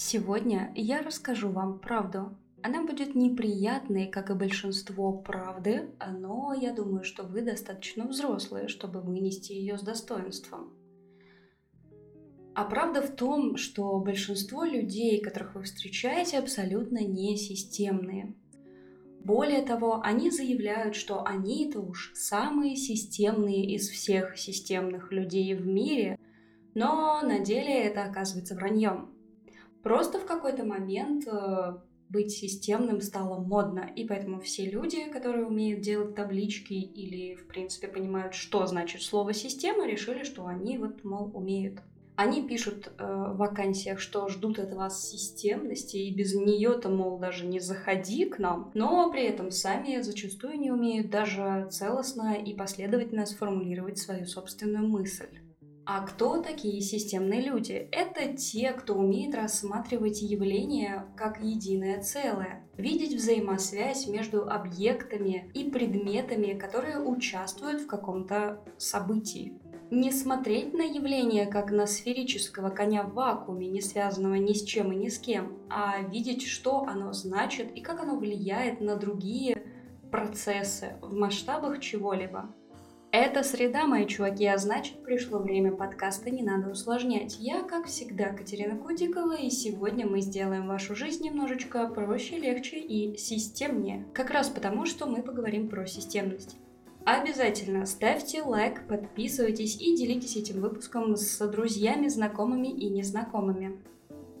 Сегодня я расскажу вам правду. Она будет неприятной, как и большинство правды, но я думаю, что вы достаточно взрослые, чтобы вынести ее с достоинством. А правда в том, что большинство людей, которых вы встречаете, абсолютно не системные. Более того, они заявляют, что они это уж самые системные из всех системных людей в мире, но на деле это оказывается враньем. Просто в какой-то момент э, быть системным стало модно, и поэтому все люди, которые умеют делать таблички или, в принципе, понимают, что значит слово «система», решили, что они вот, мол, умеют. Они пишут э, вакансиях, что ждут от вас системности, и без нее-то, мол, даже не заходи к нам, но при этом сами зачастую не умеют даже целостно и последовательно сформулировать свою собственную мысль. А кто такие системные люди? Это те, кто умеет рассматривать явления как единое целое, видеть взаимосвязь между объектами и предметами, которые участвуют в каком-то событии. Не смотреть на явление как на сферического коня в вакууме, не связанного ни с чем и ни с кем, а видеть, что оно значит и как оно влияет на другие процессы в масштабах чего-либо. Это среда, мои чуваки, а значит пришло время подкаста «Не надо усложнять». Я, как всегда, Катерина Кудикова, и сегодня мы сделаем вашу жизнь немножечко проще, легче и системнее. Как раз потому, что мы поговорим про системность. Обязательно ставьте лайк, подписывайтесь и делитесь этим выпуском с друзьями, знакомыми и незнакомыми.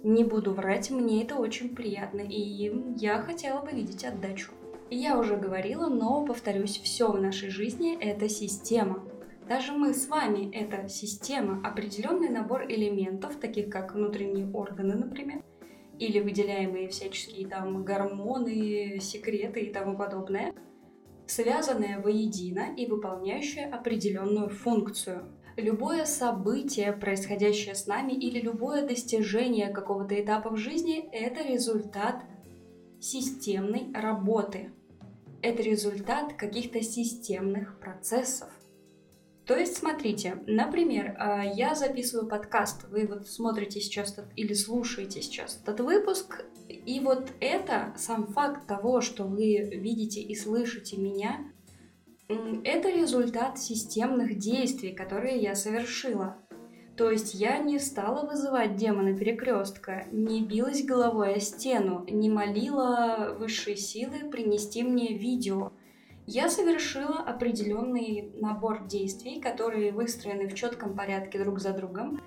Не буду врать, мне это очень приятно, и я хотела бы видеть отдачу. Я уже говорила, но повторюсь, все в нашей жизни – это система. Даже мы с вами – это система, определенный набор элементов, таких как внутренние органы, например, или выделяемые всяческие там гормоны, секреты и тому подобное, связанные воедино и выполняющие определенную функцию. Любое событие, происходящее с нами, или любое достижение какого-то этапа в жизни – это результат системной работы – это результат каких-то системных процессов. То есть, смотрите, например, а, я записываю подкаст, вы вот смотрите сейчас или слушаете сейчас этот выпуск, и вот это, сам факт того, что вы видите и слышите меня, это результат системных действий, которые я совершила. То есть я не стала вызывать демона перекрестка, не билась головой о стену, не молила высшие силы принести мне видео. Я совершила определенный набор действий, которые выстроены в четком порядке друг за другом,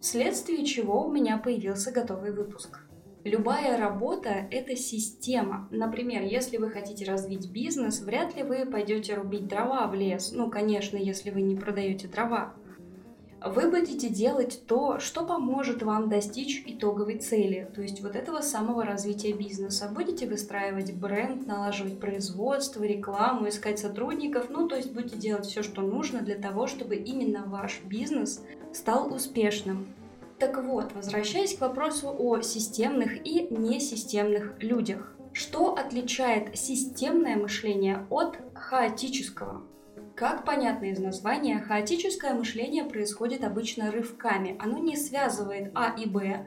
вследствие чего у меня появился готовый выпуск. Любая работа – это система. Например, если вы хотите развить бизнес, вряд ли вы пойдете рубить дрова в лес. Ну, конечно, если вы не продаете дрова вы будете делать то, что поможет вам достичь итоговой цели, то есть вот этого самого развития бизнеса. Будете выстраивать бренд, налаживать производство, рекламу, искать сотрудников, ну то есть будете делать все, что нужно для того, чтобы именно ваш бизнес стал успешным. Так вот, возвращаясь к вопросу о системных и несистемных людях. Что отличает системное мышление от хаотического? Как понятно из названия, хаотическое мышление происходит обычно рывками. Оно не связывает А и Б,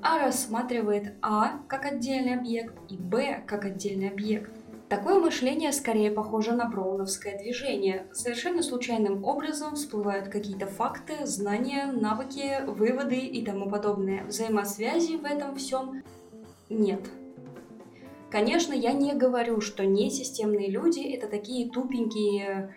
а рассматривает А как отдельный объект и Б как отдельный объект. Такое мышление скорее похоже на броуновское движение. Совершенно случайным образом всплывают какие-то факты, знания, навыки, выводы и тому подобное. Взаимосвязи в этом всем нет. Конечно, я не говорю, что несистемные люди это такие тупенькие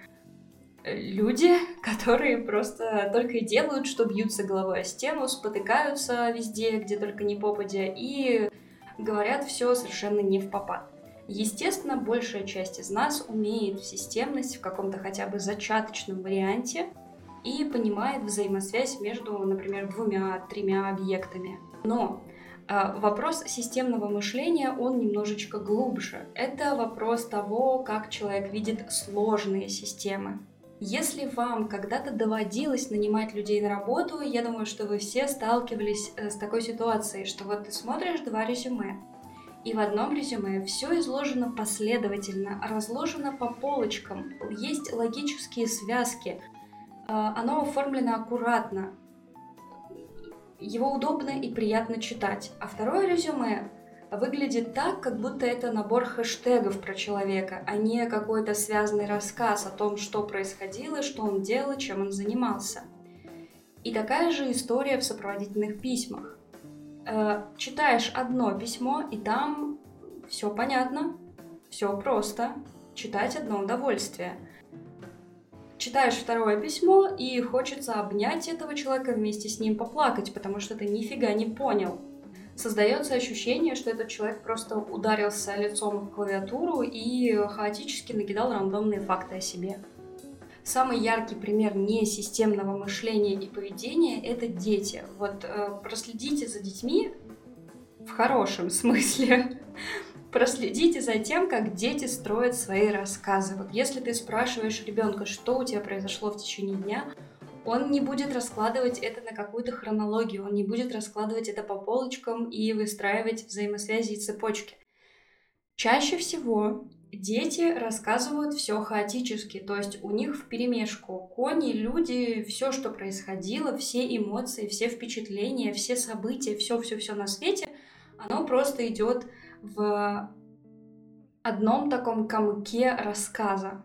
люди, которые просто только и делают, что бьются головой о стену, спотыкаются везде, где только не попадя, и говорят все совершенно не в попад. Естественно, большая часть из нас умеет в системность в каком-то хотя бы зачаточном варианте и понимает взаимосвязь между, например, двумя-тремя объектами. Но э, вопрос системного мышления, он немножечко глубже. Это вопрос того, как человек видит сложные системы. Если вам когда-то доводилось нанимать людей на работу, я думаю, что вы все сталкивались э, с такой ситуацией, что вот ты смотришь два резюме, и в одном резюме все изложено последовательно, разложено по полочкам, есть логические связки, э, оно оформлено аккуратно. его удобно и приятно читать. А второе резюме выглядит так, как будто это набор хэштегов про человека, а не какой-то связанный рассказ о том, что происходило, что он делал, чем он занимался. И такая же история в сопроводительных письмах. Э, читаешь одно письмо, и там все понятно, все просто. Читать одно удовольствие. Читаешь второе письмо, и хочется обнять этого человека вместе с ним поплакать, потому что ты нифига не понял. Создается ощущение, что этот человек просто ударился лицом в клавиатуру и хаотически накидал рандомные факты о себе. Самый яркий пример несистемного мышления и поведения – это дети. Вот э, проследите за детьми в хорошем смысле. проследите за тем, как дети строят свои рассказы. Вот если ты спрашиваешь ребенка, что у тебя произошло в течение дня, он не будет раскладывать это на какую-то хронологию, он не будет раскладывать это по полочкам и выстраивать взаимосвязи и цепочки. Чаще всего дети рассказывают все хаотически, то есть у них в перемешку кони, люди, все, что происходило, все эмоции, все впечатления, все события, все-все-все на свете, оно просто идет в одном таком комке рассказа.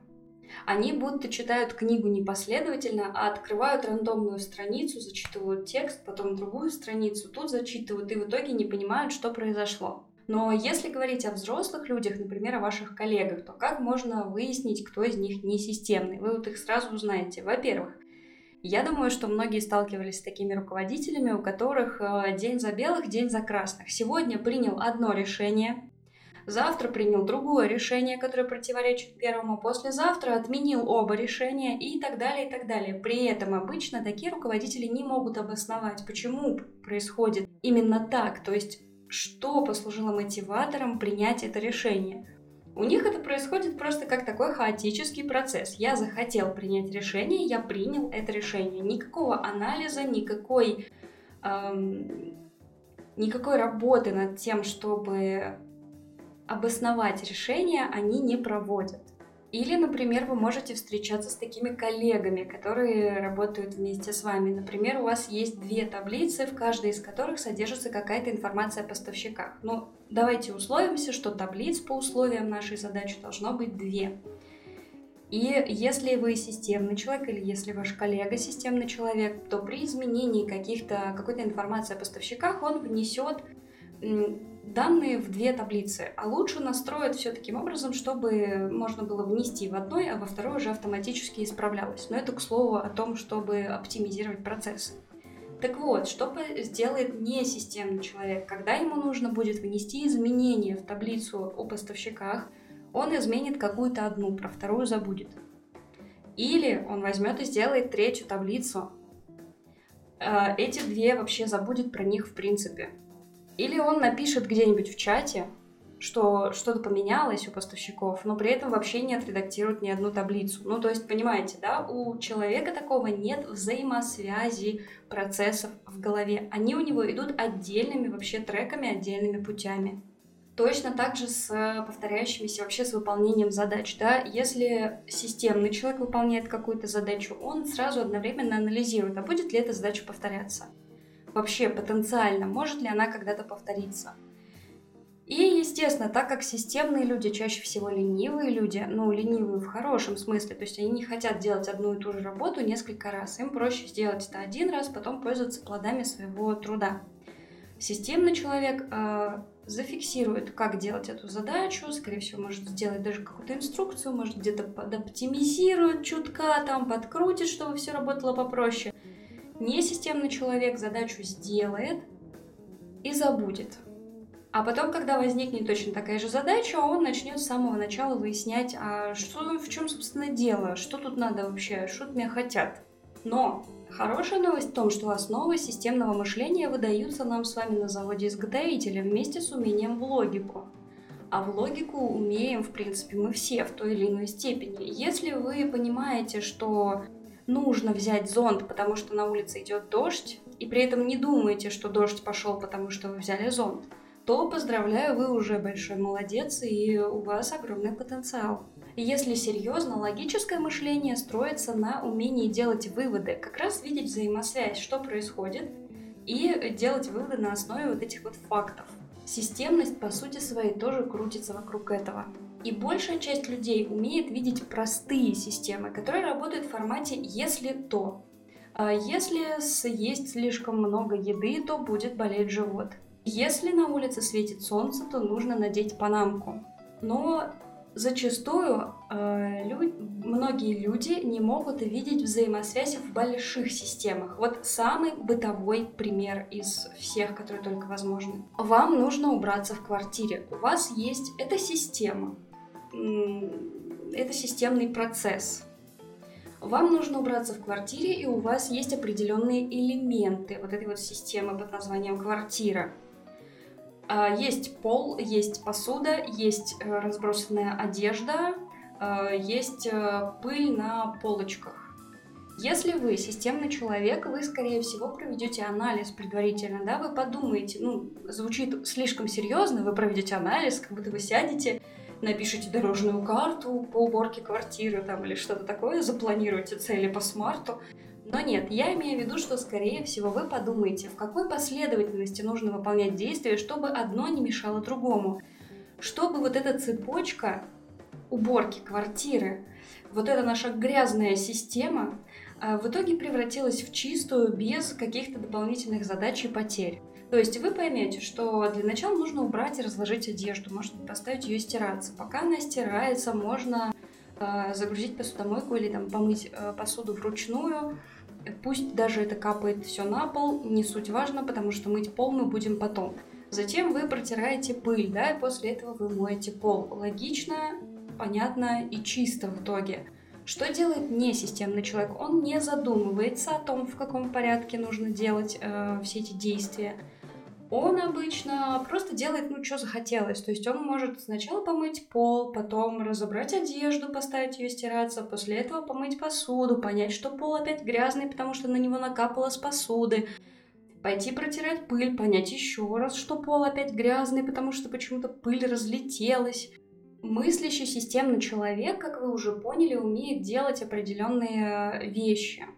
Они будто читают книгу непоследовательно, а открывают рандомную страницу, зачитывают текст, потом другую страницу, тут зачитывают и в итоге не понимают, что произошло. Но если говорить о взрослых людях, например, о ваших коллегах, то как можно выяснить, кто из них не системный? Вы вот их сразу узнаете. Во-первых, я думаю, что многие сталкивались с такими руководителями, у которых э, день за белых, день за красных. Сегодня принял одно решение, завтра принял другое решение, которое противоречит первому, послезавтра отменил оба решения и так далее, и так далее. При этом обычно такие руководители не могут обосновать, почему происходит именно так, то есть что послужило мотиватором принять это решение. У них это происходит просто как такой хаотический процесс. Я захотел принять решение, я принял это решение. Никакого анализа, никакой, эм, никакой работы над тем, чтобы обосновать решение, они не проводят. Или, например, вы можете встречаться с такими коллегами, которые работают вместе с вами. Например, у вас есть две таблицы, в каждой из которых содержится какая-то информация о поставщиках. Но давайте условимся, что таблиц по условиям нашей задачи должно быть две. И если вы системный человек или если ваш коллега системный человек, то при изменении каких-то, какой-то информации о поставщиках он внесет данные в две таблицы, а лучше настроить все таким образом, чтобы можно было внести в одной, а во второй уже автоматически исправлялось. Но это, к слову, о том, чтобы оптимизировать процесс. Так вот, что сделает несистемный человек? Когда ему нужно будет внести изменения в таблицу о поставщиках, он изменит какую-то одну, про вторую забудет. Или он возьмет и сделает третью таблицу. Э, эти две вообще забудет про них в принципе. Или он напишет где-нибудь в чате, что что-то поменялось у поставщиков, но при этом вообще не отредактирует ни одну таблицу. Ну, то есть, понимаете, да, у человека такого нет взаимосвязи процессов в голове. Они у него идут отдельными вообще треками, отдельными путями. Точно так же с повторяющимися вообще с выполнением задач, да, если системный человек выполняет какую-то задачу, он сразу одновременно анализирует, а будет ли эта задача повторяться вообще потенциально, может ли она когда-то повториться. И, естественно, так как системные люди чаще всего ленивые люди, ну, ленивые в хорошем смысле, то есть они не хотят делать одну и ту же работу несколько раз, им проще сделать это один раз, потом пользоваться плодами своего труда. Системный человек э, зафиксирует, как делать эту задачу, скорее всего, может сделать даже какую-то инструкцию, может где-то подоптимизирует чутка, там подкрутит, чтобы все работало попроще. Несистемный человек задачу сделает и забудет. А потом, когда возникнет точно такая же задача, он начнет с самого начала выяснять, а что, в чем, собственно, дело, что тут надо вообще, что от меня хотят. Но хорошая новость в том, что основы системного мышления выдаются нам с вами на заводе изготовителя вместе с умением в логику. А в логику умеем, в принципе, мы все в той или иной степени. Если вы понимаете, что нужно взять зонт, потому что на улице идет дождь, и при этом не думаете, что дождь пошел, потому что вы взяли зонт, то поздравляю, вы уже большой молодец, и у вас огромный потенциал. Если серьезно, логическое мышление строится на умении делать выводы, как раз видеть взаимосвязь, что происходит, и делать выводы на основе вот этих вот фактов. Системность, по сути своей, тоже крутится вокруг этого. И большая часть людей умеет видеть простые системы, которые работают в формате «если то». А если съесть слишком много еды, то будет болеть живот. Если на улице светит солнце, то нужно надеть панамку. Но зачастую э, лю- многие люди не могут видеть взаимосвязь в больших системах. Вот самый бытовой пример из всех, которые только возможны. Вам нужно убраться в квартире. У вас есть эта система. Это системный процесс. Вам нужно убраться в квартире, и у вас есть определенные элементы вот этой вот системы под названием квартира. А, есть пол, есть посуда, есть э, разбросанная одежда, э, есть э, пыль на полочках. Если вы системный человек, вы, скорее всего, проведете анализ предварительно, да, вы подумаете, ну, звучит слишком серьезно, вы проведете анализ, как будто вы сядете, напишите дорожную карту по уборке квартиры там или что-то такое, запланируете цели по смарту, но нет, я имею в виду, что, скорее всего, вы подумаете, в какой последовательности нужно выполнять действия, чтобы одно не мешало другому. Чтобы вот эта цепочка уборки квартиры, вот эта наша грязная система а, в итоге превратилась в чистую без каких-то дополнительных задач и потерь. То есть вы поймете, что для начала нужно убрать и разложить одежду, быть, поставить ее стираться. Пока она стирается, можно э, загрузить посудомойку или там помыть э, посуду вручную, Пусть даже это капает все на пол, не суть важно, потому что мыть пол мы будем потом. Затем вы протираете пыль, да, и после этого вы моете пол. Логично, понятно и чисто в итоге. Что делает несистемный человек? Он не задумывается о том, в каком порядке нужно делать э, все эти действия он обычно просто делает, ну, что захотелось. То есть он может сначала помыть пол, потом разобрать одежду, поставить ее стираться, после этого помыть посуду, понять, что пол опять грязный, потому что на него накапало с посуды, пойти протирать пыль, понять еще раз, что пол опять грязный, потому что почему-то пыль разлетелась. Мыслящий системный человек, как вы уже поняли, умеет делать определенные вещи –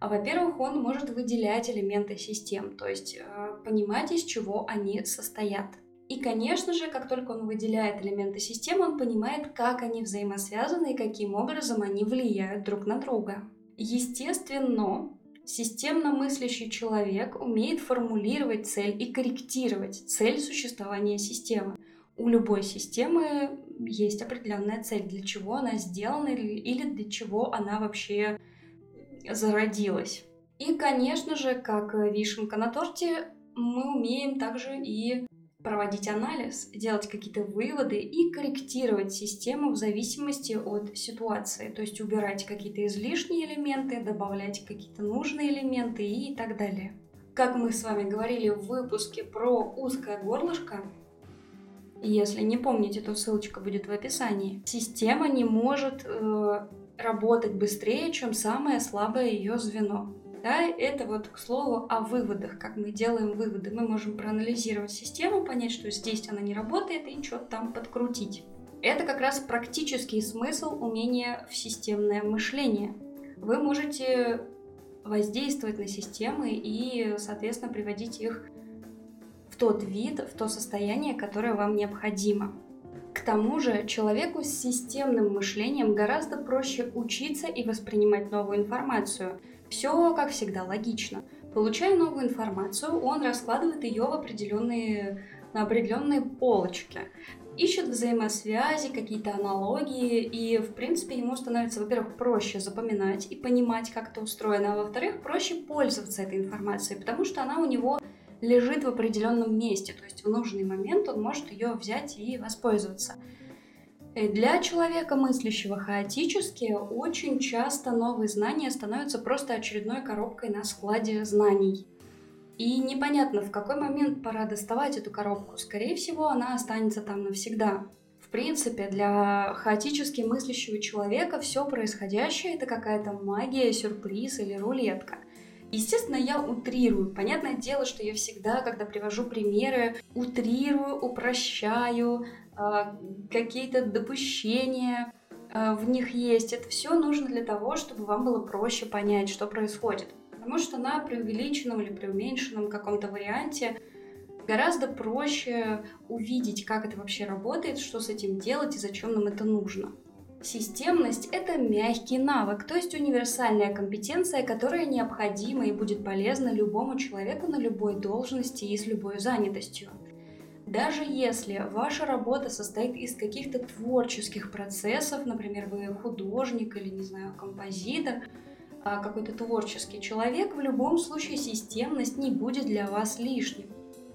а, во-первых, он может выделять элементы систем, то есть э, понимать, из чего они состоят. И, конечно же, как только он выделяет элементы системы, он понимает, как они взаимосвязаны и каким образом они влияют друг на друга. Естественно, системно мыслящий человек умеет формулировать цель и корректировать цель существования системы. У любой системы есть определенная цель, для чего она сделана или для чего она вообще зародилась. И, конечно же, как вишенка на торте, мы умеем также и проводить анализ, делать какие-то выводы и корректировать систему в зависимости от ситуации. То есть убирать какие-то излишние элементы, добавлять какие-то нужные элементы и так далее. Как мы с вами говорили в выпуске про узкое горлышко, если не помните, то ссылочка будет в описании. Система не может э, работать быстрее, чем самое слабое ее звено. Да, это вот к слову о выводах, как мы делаем выводы. Мы можем проанализировать систему, понять, что здесь она не работает, и что-то там подкрутить. Это как раз практический смысл умения в системное мышление. Вы можете воздействовать на системы и, соответственно, приводить их в тот вид, в то состояние, которое вам необходимо. К тому же человеку с системным мышлением гораздо проще учиться и воспринимать новую информацию. Все, как всегда, логично. Получая новую информацию, он раскладывает ее в определенные, на определенные полочки ищет взаимосвязи, какие-то аналогии, и, в принципе, ему становится, во-первых, проще запоминать и понимать, как это устроено, а во-вторых, проще пользоваться этой информацией, потому что она у него лежит в определенном месте, то есть в нужный момент он может ее взять и воспользоваться. И для человека, мыслящего хаотически, очень часто новые знания становятся просто очередной коробкой на складе знаний. И непонятно, в какой момент пора доставать эту коробку. Скорее всего, она останется там навсегда. В принципе, для хаотически мыслящего человека все происходящее это какая-то магия, сюрприз или рулетка. Естественно, я утрирую. Понятное дело, что я всегда, когда привожу примеры, утрирую, упрощаю, э, какие-то допущения э, в них есть. Это все нужно для того, чтобы вам было проще понять, что происходит. потому что на преувеличенном или преуменьшенном каком-то варианте гораздо проще увидеть, как это вообще работает, что с этим делать и зачем нам это нужно. Системность – это мягкий навык, то есть универсальная компетенция, которая необходима и будет полезна любому человеку на любой должности и с любой занятостью. Даже если ваша работа состоит из каких-то творческих процессов, например, вы художник или, не знаю, композитор, а какой-то творческий человек, в любом случае системность не будет для вас лишним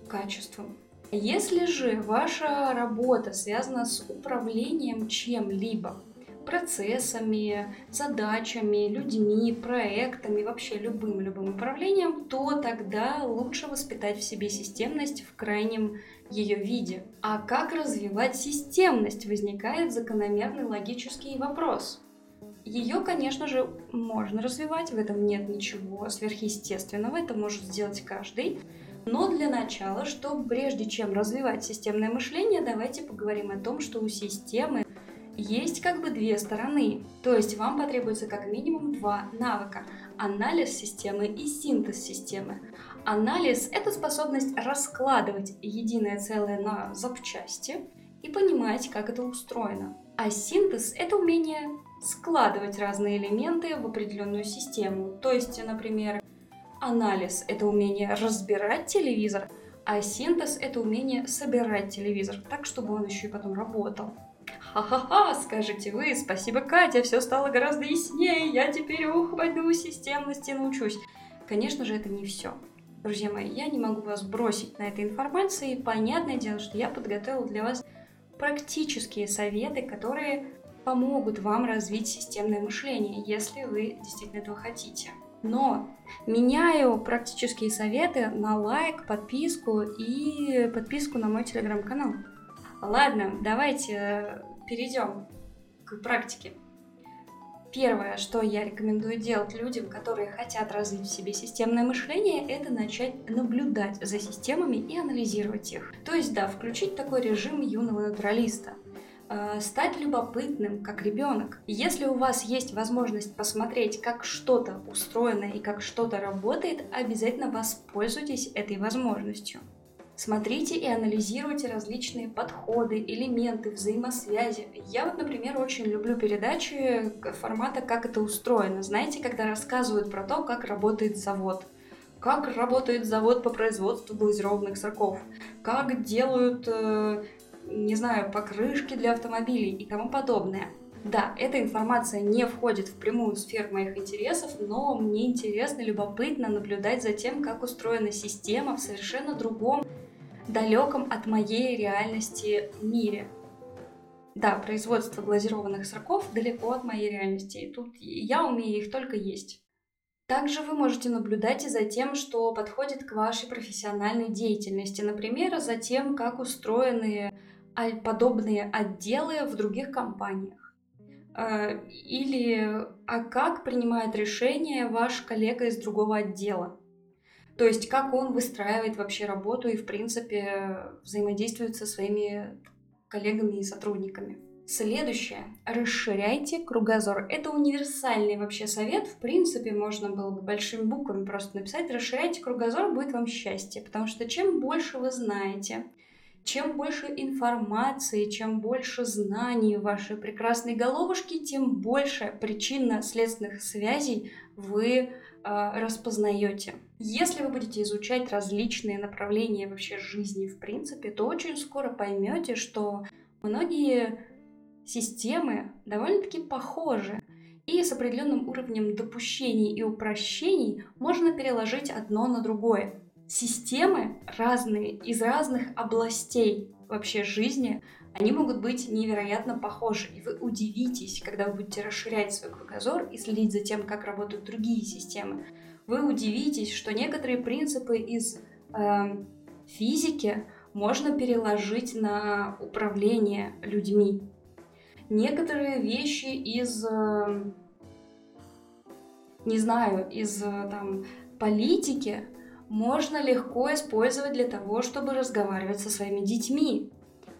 качеством. Если же ваша работа связана с управлением чем-либо, процессами, задачами, людьми, проектами, вообще любым-любым управлением, то тогда лучше воспитать в себе системность в крайнем ее виде. А как развивать системность, возникает закономерный логический вопрос. Ее, конечно же, можно развивать, в этом нет ничего сверхъестественного, это может сделать каждый. Но для начала, что прежде чем развивать системное мышление, давайте поговорим о том, что у системы есть как бы две стороны. То есть вам потребуется как минимум два навыка. Анализ системы и синтез системы. Анализ – это способность раскладывать единое целое на запчасти и понимать, как это устроено. А синтез – это умение складывать разные элементы в определенную систему. То есть, например, анализ – это умение разбирать телевизор, а синтез – это умение собирать телевизор так, чтобы он еще и потом работал. Ха-ха-ха, скажете вы, спасибо, Катя, все стало гораздо яснее, я теперь ух, пойду системности научусь. Конечно же, это не все. Друзья мои, я не могу вас бросить на этой информации. Понятное дело, что я подготовила для вас практические советы, которые помогут вам развить системное мышление, если вы действительно этого хотите. Но меняю практические советы на лайк, подписку и подписку на мой телеграм-канал. Ладно, давайте перейдем к практике. Первое, что я рекомендую делать людям, которые хотят развить в себе системное мышление, это начать наблюдать за системами и анализировать их. То есть, да, включить такой режим юного натуралиста э, стать любопытным, как ребенок. Если у вас есть возможность посмотреть, как что-то устроено и как что-то работает, обязательно воспользуйтесь этой возможностью. Смотрите и анализируйте различные подходы, элементы, взаимосвязи. Я вот, например, очень люблю передачи формата «Как это устроено». Знаете, когда рассказывают про то, как работает завод. Как работает завод по производству глазированных сырков. Как делают, э, не знаю, покрышки для автомобилей и тому подобное. Да, эта информация не входит в прямую сферу моих интересов, но мне интересно, любопытно наблюдать за тем, как устроена система в совершенно другом далеком от моей реальности мире. Да, производство глазированных сырков далеко от моей реальности, и тут я умею их только есть. Также вы можете наблюдать и за тем, что подходит к вашей профессиональной деятельности, например, за тем, как устроены подобные отделы в других компаниях. Э, или а как принимает решение ваш коллега из другого отдела. То есть как он выстраивает вообще работу и, в принципе, взаимодействует со своими коллегами и сотрудниками. Следующее. Расширяйте кругозор. Это универсальный вообще совет. В принципе, можно было бы большими буквами просто написать. Расширяйте кругозор, будет вам счастье. Потому что чем больше вы знаете, чем больше информации, чем больше знаний в вашей прекрасной головушке, тем больше причинно-следственных связей вы распознаете. Если вы будете изучать различные направления вообще жизни в принципе, то очень скоро поймете, что многие системы довольно-таки похожи. И с определенным уровнем допущений и упрощений можно переложить одно на другое. Системы разные, из разных областей вообще жизни, они могут быть невероятно похожи. И вы удивитесь, когда вы будете расширять свой кругозор и следить за тем, как работают другие системы. Вы удивитесь, что некоторые принципы из э, физики можно переложить на управление людьми. Некоторые вещи из, э, не знаю, из э, там, политики можно легко использовать для того, чтобы разговаривать со своими детьми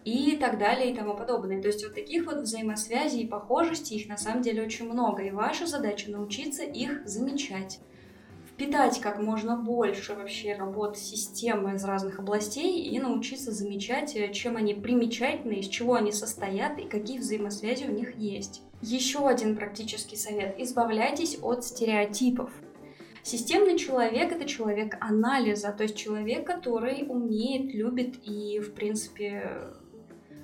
и так далее и тому подобное. То есть вот таких вот взаимосвязей и похожестей их на самом деле очень много, и ваша задача научиться их замечать. Впитать как можно больше вообще работ системы из разных областей и научиться замечать, э, чем они примечательны, из чего они состоят и какие взаимосвязи у них есть. Еще один практический совет. Избавляйтесь от стереотипов. Системный человек — это человек анализа, то есть человек, который умеет, любит и, в принципе,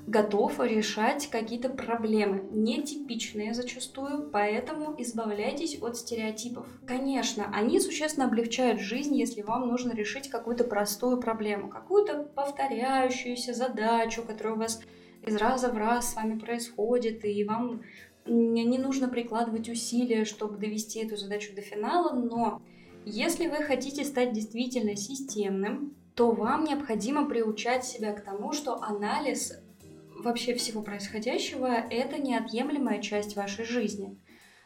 готов решать какие-то проблемы, нетипичные зачастую, поэтому избавляйтесь от стереотипов. Конечно, они существенно облегчают жизнь, если вам нужно решить какую-то простую проблему, какую-то повторяющуюся задачу, которая у вас из раза в раз с вами происходит, и вам не нужно прикладывать усилия, чтобы довести эту задачу до финала, но если вы хотите стать действительно системным, то вам необходимо приучать себя к тому, что анализ вообще всего происходящего – это неотъемлемая часть вашей жизни.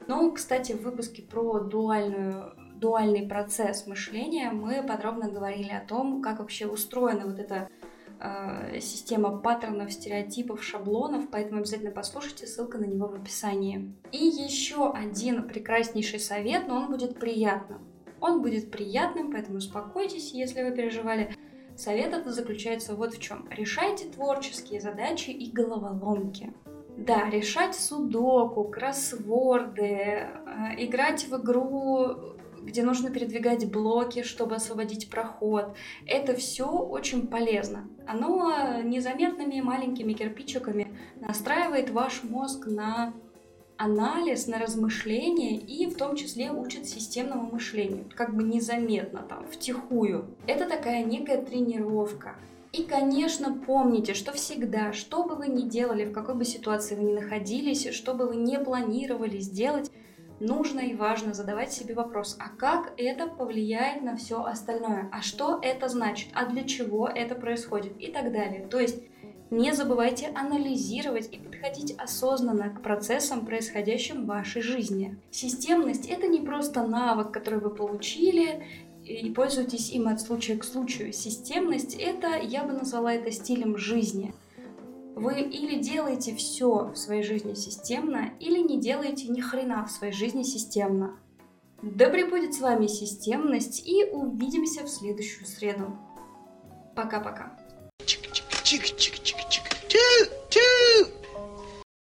Ну, кстати, в выпуске про дуальную, дуальный процесс мышления мы подробно говорили о том, как вообще устроена вот эта э, система паттернов, стереотипов, шаблонов, поэтому обязательно послушайте, ссылка на него в описании. И еще один прекраснейший совет, но он будет приятным. Он будет приятным, поэтому успокойтесь, если вы переживали. Совет это заключается вот в чем. Решайте творческие задачи и головоломки. Да, решать судоку, кроссворды, э, играть в игру, где нужно передвигать блоки, чтобы освободить проход. Это все очень полезно. Оно незаметными маленькими кирпичиками настраивает ваш мозг на анализ, на размышление и в том числе учит системному мышлению, как бы незаметно там, втихую. Это такая некая тренировка. И, конечно, помните, что всегда, что бы вы ни делали, в какой бы ситуации вы ни находились, что бы вы не планировали сделать, нужно и важно задавать себе вопрос, а как это повлияет на все остальное, а что это значит, а для чего это происходит и так далее. То есть не забывайте анализировать и подходить осознанно к процессам, происходящим в вашей жизни. Системность — это не просто навык, который вы получили, и пользуйтесь им от случая к случаю. Системность — это, я бы назвала это стилем жизни. Вы или делаете все в своей жизни системно, или не делаете ни хрена в своей жизни системно. Да пребудет с вами системность, и увидимся в следующую среду. Пока-пока. Чик-чик-чик-чик-чик-чик.